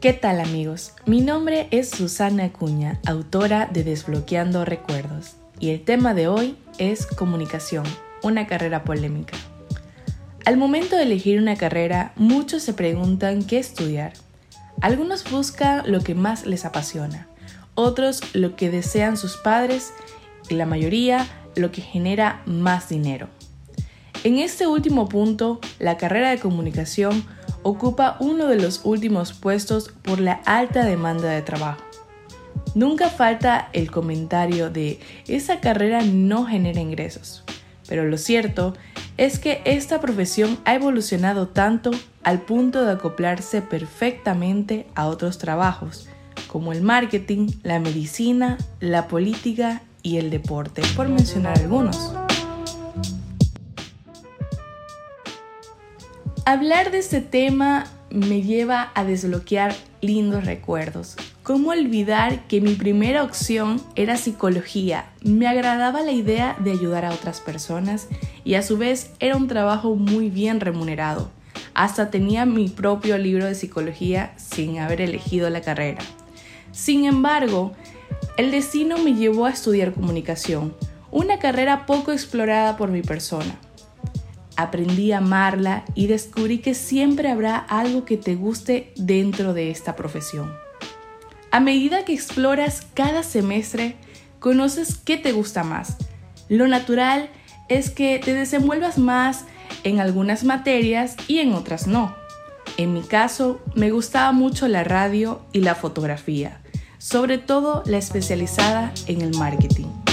¿Qué tal amigos? Mi nombre es Susana Acuña, autora de Desbloqueando Recuerdos, y el tema de hoy es comunicación, una carrera polémica. Al momento de elegir una carrera, muchos se preguntan qué estudiar. Algunos buscan lo que más les apasiona, otros lo que desean sus padres y la mayoría lo que genera más dinero. En este último punto, la carrera de comunicación ocupa uno de los últimos puestos por la alta demanda de trabajo. Nunca falta el comentario de esa carrera no genera ingresos, pero lo cierto es que esta profesión ha evolucionado tanto al punto de acoplarse perfectamente a otros trabajos, como el marketing, la medicina, la política y el deporte, por mencionar algunos. Hablar de este tema me lleva a desbloquear lindos recuerdos. ¿Cómo olvidar que mi primera opción era psicología? Me agradaba la idea de ayudar a otras personas y a su vez era un trabajo muy bien remunerado. Hasta tenía mi propio libro de psicología sin haber elegido la carrera. Sin embargo, el destino me llevó a estudiar comunicación, una carrera poco explorada por mi persona. Aprendí a amarla y descubrí que siempre habrá algo que te guste dentro de esta profesión. A medida que exploras cada semestre, conoces qué te gusta más. Lo natural es que te desenvuelvas más en algunas materias y en otras no. En mi caso, me gustaba mucho la radio y la fotografía, sobre todo la especializada en el marketing.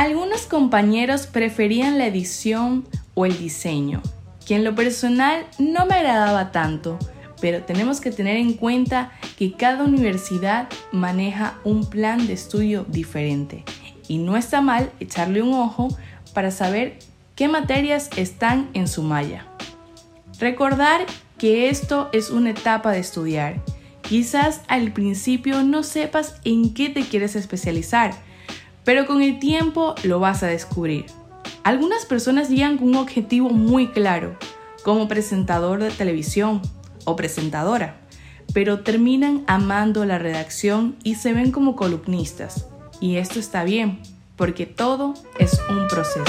Algunos compañeros preferían la edición o el diseño, que en lo personal no me agradaba tanto, pero tenemos que tener en cuenta que cada universidad maneja un plan de estudio diferente y no está mal echarle un ojo para saber qué materias están en su malla. Recordar que esto es una etapa de estudiar. Quizás al principio no sepas en qué te quieres especializar, pero con el tiempo lo vas a descubrir. Algunas personas llegan con un objetivo muy claro, como presentador de televisión o presentadora, pero terminan amando la redacción y se ven como columnistas. Y esto está bien, porque todo es un proceso.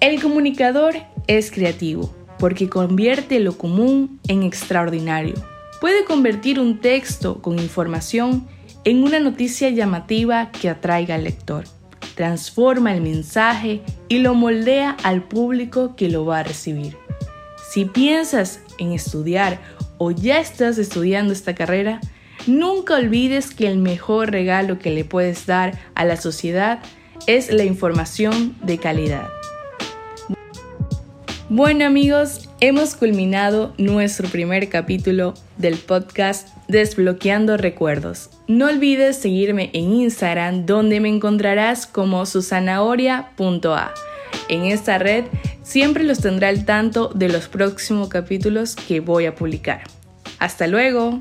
El comunicador es creativo, porque convierte lo común en extraordinario puede convertir un texto con información en una noticia llamativa que atraiga al lector. Transforma el mensaje y lo moldea al público que lo va a recibir. Si piensas en estudiar o ya estás estudiando esta carrera, nunca olvides que el mejor regalo que le puedes dar a la sociedad es la información de calidad. Bueno amigos, hemos culminado nuestro primer capítulo del podcast Desbloqueando Recuerdos. No olvides seguirme en Instagram donde me encontrarás como susanahoria.a. En esta red siempre los tendré al tanto de los próximos capítulos que voy a publicar. Hasta luego.